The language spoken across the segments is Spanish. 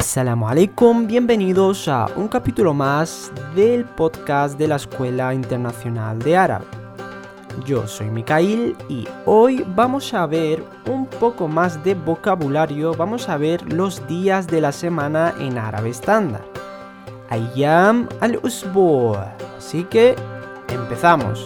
Assalamu alaikum, bienvenidos a un capítulo más del podcast de la Escuela Internacional de Árabe. Yo soy Mikhail y hoy vamos a ver un poco más de vocabulario, vamos a ver los días de la semana en árabe estándar. Ayyam al-Usbu. Así que empezamos.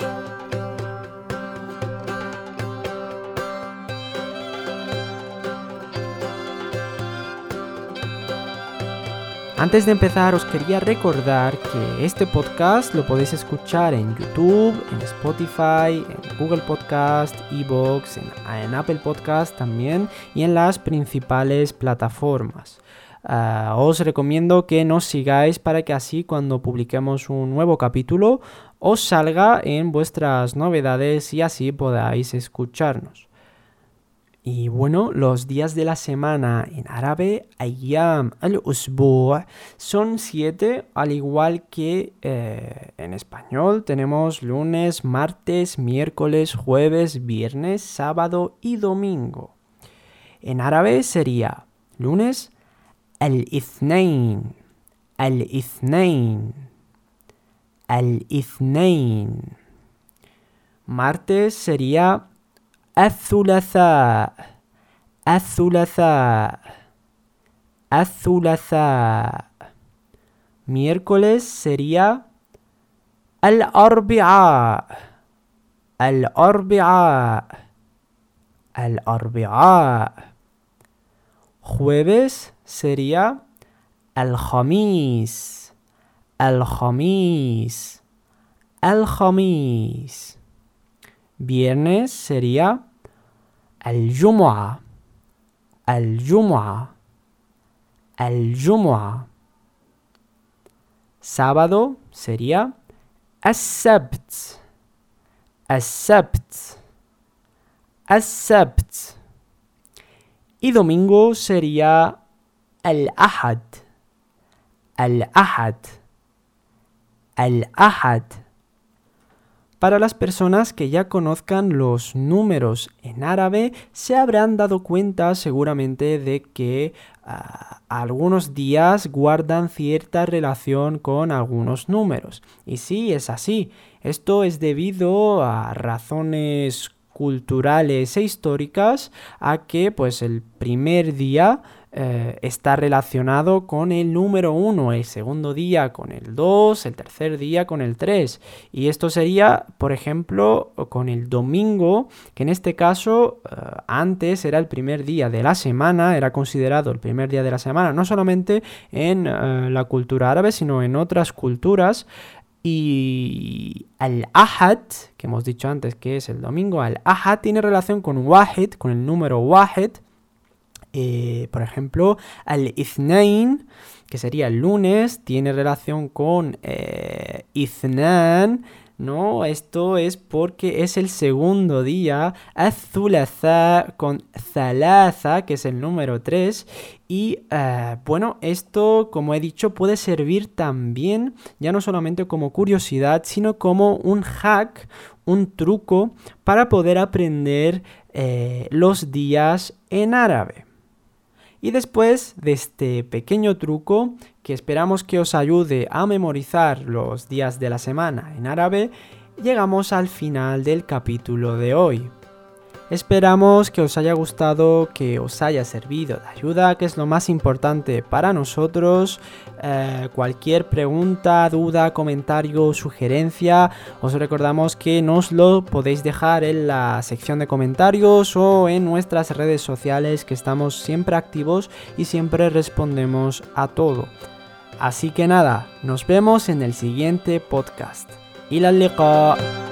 Antes de empezar os quería recordar que este podcast lo podéis escuchar en YouTube, en Spotify, en Google Podcast, Evox, en, Apple Podcast también y en las principales plataformas. Ah, os recomiendo que nos sigáis para que así cuando publiquemos un nuevo capítulo os salga en vuestras novedades y así podáis escucharnos. Y bueno, los días de la semana en árabe, ayyam al-usbu' son siete, al igual que eh, en español tenemos lunes, martes, miércoles, jueves, viernes, sábado y domingo. En árabe sería lunes, al-ithnain, al-ithnain, al-ithnain. Martes sería الثلاثاء الثلاثاء الثلاثاء. miércoles sería الأربعاء الأربعاء الأربعاء. jueves sería الخميس الخميس الخميس. Viernes sería al-jumu'ah. Al-jumu'ah. Al-jumu'ah. Sábado sería as-sabt. As-sabt. Y domingo sería al-ahad. Al-ahad. Al-ahad. Para las personas que ya conozcan los números en árabe, se habrán dado cuenta seguramente de que ah, algunos días guardan cierta relación con algunos números. Y sí, es así. Esto es debido a razones culturales e históricas a que pues el primer día eh, está relacionado con el número 1, el segundo día con el 2, el tercer día con el 3. Y esto sería, por ejemplo, con el domingo, que en este caso eh, antes era el primer día de la semana, era considerado el primer día de la semana, no solamente en eh, la cultura árabe, sino en otras culturas. Y al ahad, que hemos dicho antes que es el domingo, al ahad tiene relación con wahid, con el número wahid, eh, por ejemplo, al ithnain, que sería el lunes, tiene relación con eh, ¿no? Esto es porque es el segundo día, azulaza con zalaza, que es el número 3. Y eh, bueno, esto, como he dicho, puede servir también, ya no solamente como curiosidad, sino como un hack, un truco para poder aprender los días en árabe. Y después de este pequeño truco que esperamos que os ayude a memorizar los días de la semana en árabe, llegamos al final del capítulo de hoy. Esperamos que os haya gustado, que os haya servido de ayuda, que es lo más importante para nosotros. Eh, cualquier pregunta, duda, comentario, sugerencia, os recordamos que nos lo podéis dejar en la sección de comentarios o en nuestras redes sociales que estamos siempre activos y siempre respondemos a todo. Así que nada, nos vemos en el siguiente podcast. Y la.